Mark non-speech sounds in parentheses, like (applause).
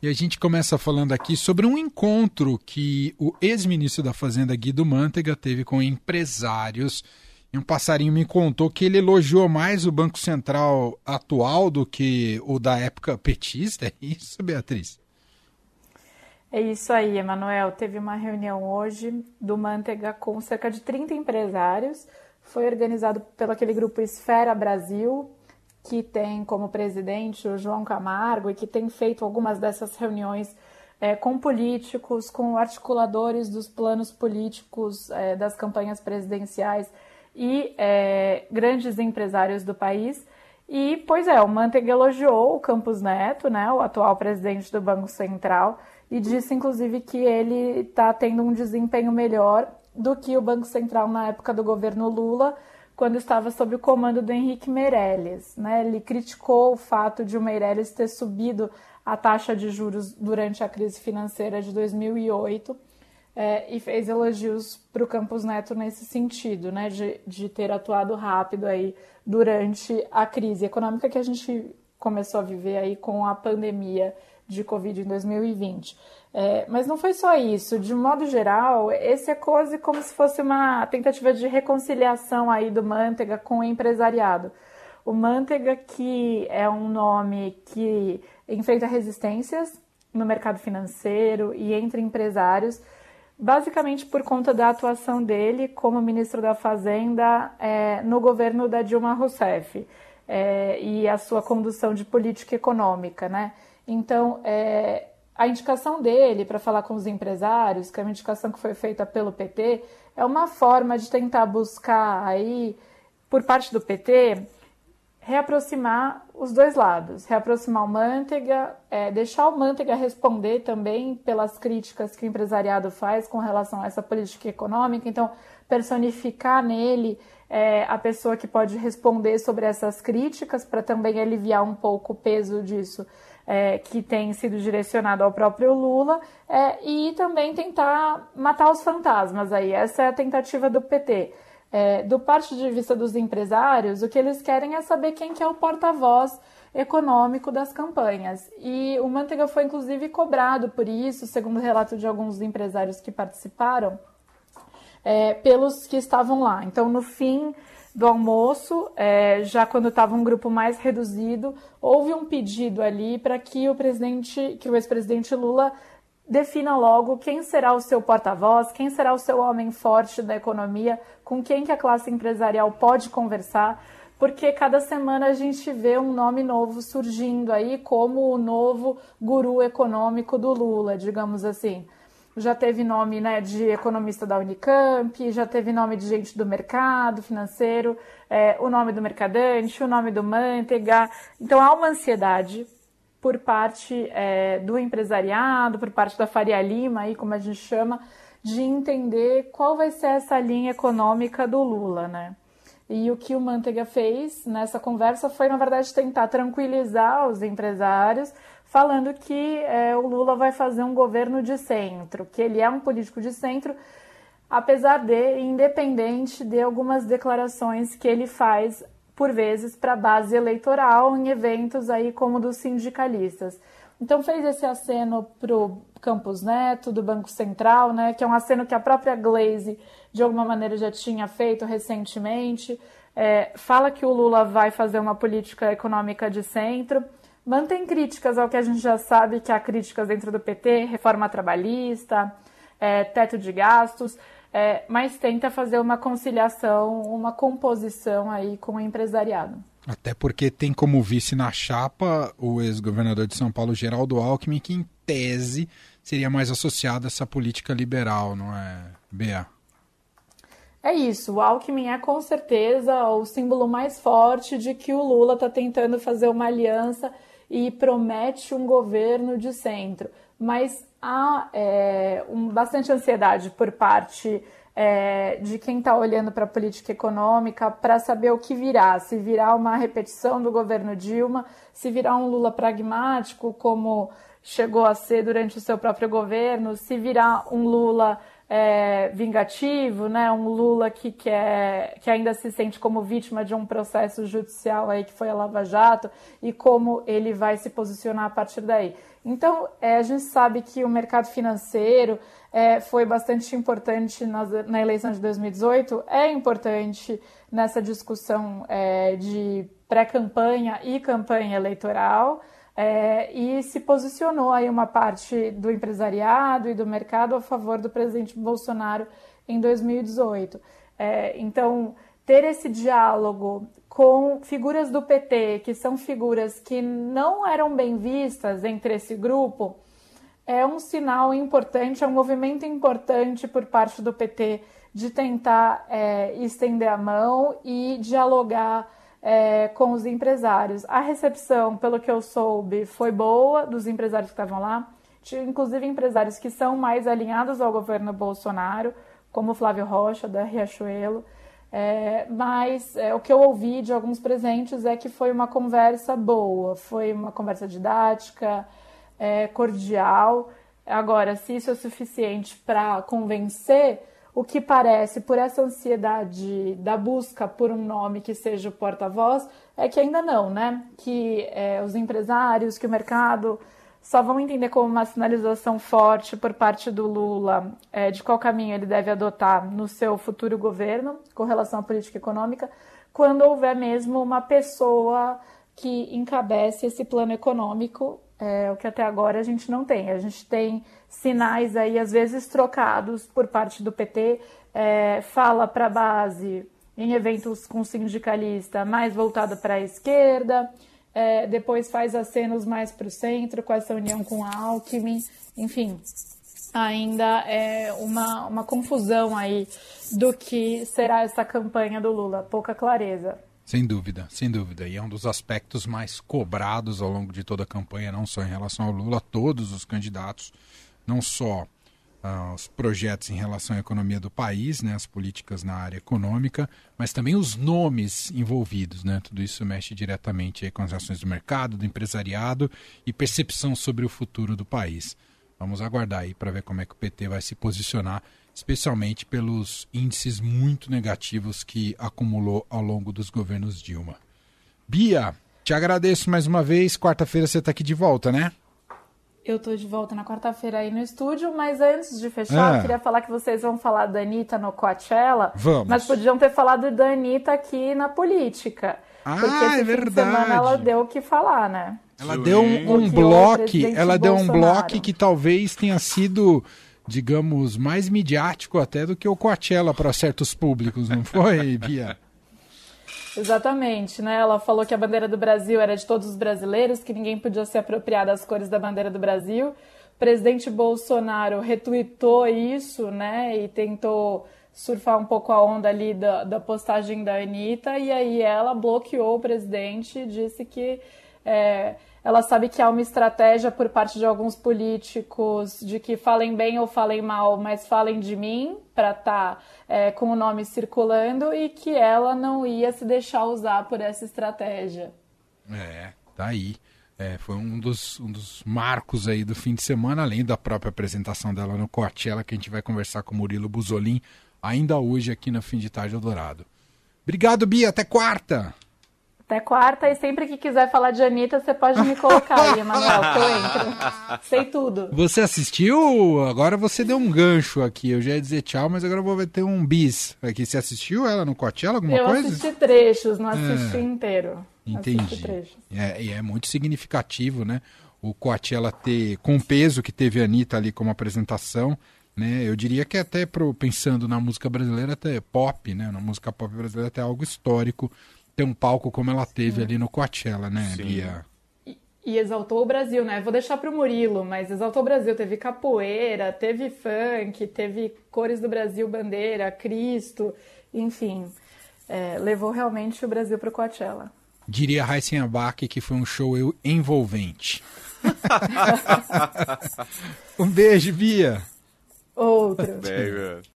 E a gente começa falando aqui sobre um encontro que o ex-ministro da Fazenda Guido Mantega teve com empresários. E um passarinho me contou que ele elogiou mais o Banco Central atual do que o da época petista. É isso, Beatriz? É isso aí, Emanuel. Teve uma reunião hoje do Mantega com cerca de 30 empresários. Foi organizado pelo aquele grupo Esfera Brasil, que tem como presidente o João Camargo e que tem feito algumas dessas reuniões é, com políticos, com articuladores dos planos políticos é, das campanhas presidenciais e é, grandes empresários do país. E, pois é, o Manteiga elogiou o Campos Neto, né, o atual presidente do Banco Central, e disse, inclusive, que ele está tendo um desempenho melhor do que o Banco Central na época do governo Lula, quando estava sob o comando do Henrique Meirelles. Né? Ele criticou o fato de o Meirelles ter subido a taxa de juros durante a crise financeira de 2008 é, e fez elogios para o Campos Neto nesse sentido, né? de, de ter atuado rápido aí durante a crise econômica que a gente começou a viver aí com a pandemia de Covid em 2020. É, mas não foi só isso. De modo geral, esse é quase como se fosse uma tentativa de reconciliação aí do Manteiga com o empresariado. O Manteiga, que é um nome que enfrenta resistências no mercado financeiro e entre empresários, basicamente por conta da atuação dele como ministro da Fazenda é, no governo da Dilma Rousseff é, e a sua condução de política econômica, né? Então, é, a indicação dele para falar com os empresários, que é uma indicação que foi feita pelo PT, é uma forma de tentar buscar aí, por parte do PT, reaproximar os dois lados, reaproximar o Manteiga, é, deixar o Manteiga responder também pelas críticas que o empresariado faz com relação a essa política econômica, então personificar nele é, a pessoa que pode responder sobre essas críticas para também aliviar um pouco o peso disso é, que tem sido direcionado ao próprio Lula é, e também tentar matar os fantasmas aí. Essa é a tentativa do PT. É, do ponto de vista dos empresários, o que eles querem é saber quem que é o porta-voz econômico das campanhas. E o Manteiga foi inclusive cobrado por isso, segundo o relato de alguns empresários que participaram, é, pelos que estavam lá. Então, no fim do almoço, é, já quando estava um grupo mais reduzido, houve um pedido ali para que o presidente, que o ex-presidente Lula defina logo quem será o seu porta-voz, quem será o seu homem forte da economia, com quem que a classe empresarial pode conversar, porque cada semana a gente vê um nome novo surgindo aí como o novo guru econômico do Lula, digamos assim já teve nome né, de economista da Unicamp, já teve nome de gente do mercado financeiro, é, o nome do mercadante, o nome do Manteiga. Então há uma ansiedade por parte é, do empresariado, por parte da Faria Lima, aí, como a gente chama, de entender qual vai ser essa linha econômica do Lula, né? E o que o Manteiga fez nessa conversa foi, na verdade, tentar tranquilizar os empresários, falando que é, o Lula vai fazer um governo de centro, que ele é um político de centro, apesar de independente de algumas declarações que ele faz por vezes para a base eleitoral em eventos aí como dos sindicalistas. Então fez esse aceno para o Campos Neto, do Banco Central, né, que é um aceno que a própria Glaze, de alguma maneira, já tinha feito recentemente. É, fala que o Lula vai fazer uma política econômica de centro mantém críticas ao que a gente já sabe que há críticas dentro do PT, reforma trabalhista, é, teto de gastos, é, mas tenta fazer uma conciliação, uma composição aí com o empresariado. Até porque tem como vice na chapa o ex-governador de São Paulo, Geraldo Alckmin, que em tese seria mais associado a essa política liberal, não é, Bea? É isso, o Alckmin é com certeza o símbolo mais forte de que o Lula está tentando fazer uma aliança e promete um governo de centro. Mas há é, um, bastante ansiedade por parte é, de quem está olhando para a política econômica para saber o que virá. Se virá uma repetição do governo Dilma, se virá um Lula pragmático, como chegou a ser durante o seu próprio governo, se virá um Lula é, vingativo, né? Um Lula que, quer, que ainda se sente como vítima de um processo judicial aí que foi a Lava Jato e como ele vai se posicionar a partir daí. Então, é, a gente sabe que o mercado financeiro é, foi bastante importante na, na, eleição de 2018, é importante nessa discussão é, de pré-campanha e campanha eleitoral é, e se posicionou aí uma parte do empresariado e do mercado a favor do presidente Bolsonaro em 2018. É, então, ter esse diálogo com figuras do PT, que são figuras que não eram bem vistas entre esse grupo, é um sinal importante, é um movimento importante por parte do PT de tentar é, estender a mão e dialogar é, com os empresários. A recepção, pelo que eu soube, foi boa dos empresários que estavam lá. Tinha, inclusive, empresários que são mais alinhados ao governo Bolsonaro, como Flávio Rocha, da Riachuelo. É, mas é, o que eu ouvi de alguns presentes é que foi uma conversa boa, foi uma conversa didática, é, cordial. Agora, se isso é suficiente para convencer, o que parece, por essa ansiedade da busca por um nome que seja o porta-voz, é que ainda não, né? Que é, os empresários, que o mercado só vão entender como uma sinalização forte por parte do Lula é, de qual caminho ele deve adotar no seu futuro governo com relação à política econômica, quando houver mesmo uma pessoa que encabece esse plano econômico, é, o que até agora a gente não tem. A gente tem sinais aí, às vezes trocados por parte do PT, é, fala para a base em eventos com sindicalista mais voltada para a esquerda, é, depois faz acenos mais para o centro, com essa união com a Alckmin, enfim, ainda é uma, uma confusão aí do que será essa campanha do Lula, pouca clareza. Sem dúvida, sem dúvida. E é um dos aspectos mais cobrados ao longo de toda a campanha, não só em relação ao Lula, todos os candidatos não só uh, os projetos em relação à economia do país, né, as políticas na área econômica, mas também os nomes envolvidos. Né? Tudo isso mexe diretamente com as ações do mercado, do empresariado e percepção sobre o futuro do país. Vamos aguardar aí para ver como é que o PT vai se posicionar, especialmente pelos índices muito negativos que acumulou ao longo dos governos Dilma. Bia, te agradeço mais uma vez. Quarta-feira você está aqui de volta, né? Eu tô de volta na quarta-feira aí no estúdio, mas antes de fechar, eu queria falar que vocês vão falar da Anitta no Coachella. Vamos. Mas podiam ter falado da Anitta aqui na política. Ah, porque esse é verdade. Fim de semana ela deu o que falar, né? Ela deu um, um bloco, ela deu um bloco que talvez tenha sido, digamos, mais midiático até do que o Coachella para certos públicos, não foi, (laughs) Bia? Exatamente, né? Ela falou que a bandeira do Brasil era de todos os brasileiros, que ninguém podia se apropriar das cores da bandeira do Brasil. O presidente Bolsonaro retuitou isso, né? E tentou surfar um pouco a onda ali da, da postagem da Anitta, e aí ela bloqueou o presidente, disse que é, ela sabe que há uma estratégia por parte de alguns políticos de que falem bem ou falem mal, mas falem de mim para estar tá, é, com o nome circulando e que ela não ia se deixar usar por essa estratégia. É, tá aí. É, foi um dos, um dos marcos aí do fim de semana, além da própria apresentação dela no Coachella, que a gente vai conversar com o Murilo Buzolin ainda hoje aqui no Fim de Tarde Eldorado. Obrigado, Bia. Até quarta! Até quarta, e sempre que quiser falar de Anitta, você pode me colocar aí, Emanuel, que eu entro. Sei tudo. Você assistiu? Agora você deu um gancho aqui. Eu já ia dizer tchau, mas agora eu vou ter um bis aqui. Você assistiu ela no Coachella, alguma eu coisa? Eu assisti trechos, não assisti é. inteiro. Entendi. É, e é muito significativo, né? O Coachella ter, com o peso que teve a Anitta ali como apresentação, né? Eu diria que até pro, pensando na música brasileira, até pop, né? Na música pop brasileira até algo histórico ter um palco como ela teve Sim. ali no Coachella, né, Sim. Bia? E, exaltou o Brasil, né? Vou deixar para o Murilo, mas exaltou o Brasil. Teve capoeira, teve funk, teve cores do Brasil, bandeira, Cristo, enfim. É, levou realmente o Brasil para o Coachella. Diria Heisen Abac que foi um show envolvente. (laughs) (laughs) um beijo, Bia. Outro. Beijo.